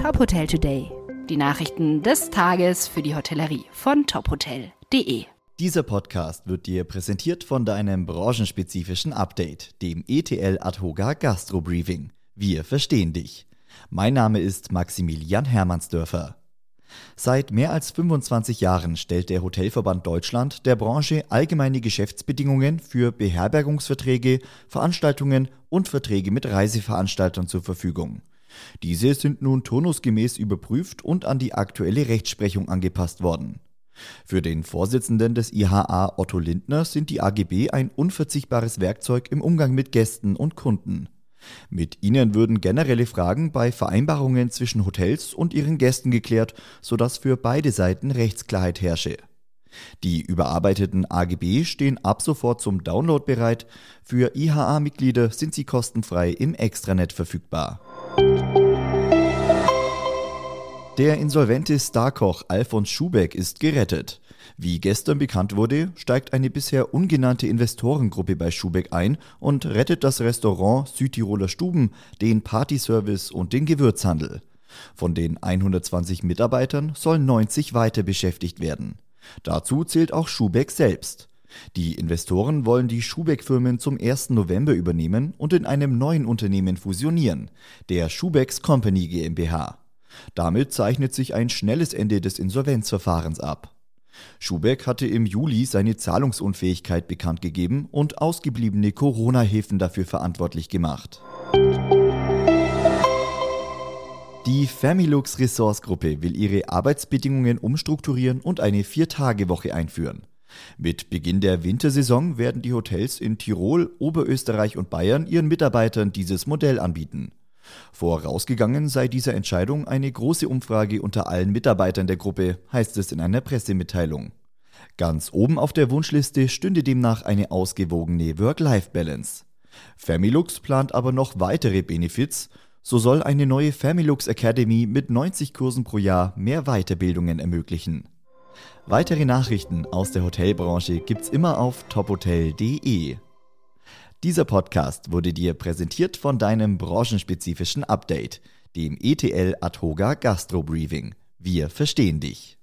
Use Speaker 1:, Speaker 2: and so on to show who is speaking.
Speaker 1: Top Hotel Today. Die Nachrichten des Tages für die Hotellerie von tophotel.de.
Speaker 2: Dieser Podcast wird dir präsentiert von deinem branchenspezifischen Update, dem ETL Adhoga Gastro Briefing. Wir verstehen dich. Mein Name ist Maximilian Hermannsdörfer. Seit mehr als 25 Jahren stellt der Hotelverband Deutschland der Branche allgemeine Geschäftsbedingungen für Beherbergungsverträge, Veranstaltungen und Verträge mit Reiseveranstaltern zur Verfügung. Diese sind nun turnusgemäß überprüft und an die aktuelle Rechtsprechung angepasst worden. Für den Vorsitzenden des IHA Otto Lindner sind die AGB ein unverzichtbares Werkzeug im Umgang mit Gästen und Kunden. Mit ihnen würden generelle Fragen bei Vereinbarungen zwischen Hotels und ihren Gästen geklärt, sodass für beide Seiten Rechtsklarheit herrsche. Die überarbeiteten AGB stehen ab sofort zum Download bereit. Für IHA-Mitglieder sind sie kostenfrei im Extranet verfügbar. Der insolvente Starkoch Alfons Schubeck ist gerettet. Wie gestern bekannt wurde, steigt eine bisher ungenannte Investorengruppe bei Schubeck ein und rettet das Restaurant Südtiroler Stuben, den Partyservice und den Gewürzhandel. Von den 120 Mitarbeitern sollen 90 weiter beschäftigt werden. Dazu zählt auch Schubeck selbst. Die Investoren wollen die Schubeck-Firmen zum 1. November übernehmen und in einem neuen Unternehmen fusionieren, der Schubecks Company GmbH. Damit zeichnet sich ein schnelles Ende des Insolvenzverfahrens ab. Schubeck hatte im Juli seine Zahlungsunfähigkeit bekannt gegeben und ausgebliebene Corona-Hilfen dafür verantwortlich gemacht. Die Familux Ressource Gruppe will ihre Arbeitsbedingungen umstrukturieren und eine Vier-Tage-Woche einführen. Mit Beginn der Wintersaison werden die Hotels in Tirol, Oberösterreich und Bayern ihren Mitarbeitern dieses Modell anbieten. Vorausgegangen sei dieser Entscheidung eine große Umfrage unter allen Mitarbeitern der Gruppe, heißt es in einer Pressemitteilung. Ganz oben auf der Wunschliste stünde demnach eine ausgewogene Work-Life-Balance. Familux plant aber noch weitere Benefits. So soll eine neue Familux Academy mit 90 Kursen pro Jahr mehr Weiterbildungen ermöglichen. Weitere Nachrichten aus der Hotelbranche gibt's immer auf tophotel.de. Dieser Podcast wurde dir präsentiert von deinem branchenspezifischen Update, dem ETL Adhoga Gastro Briefing. Wir verstehen dich.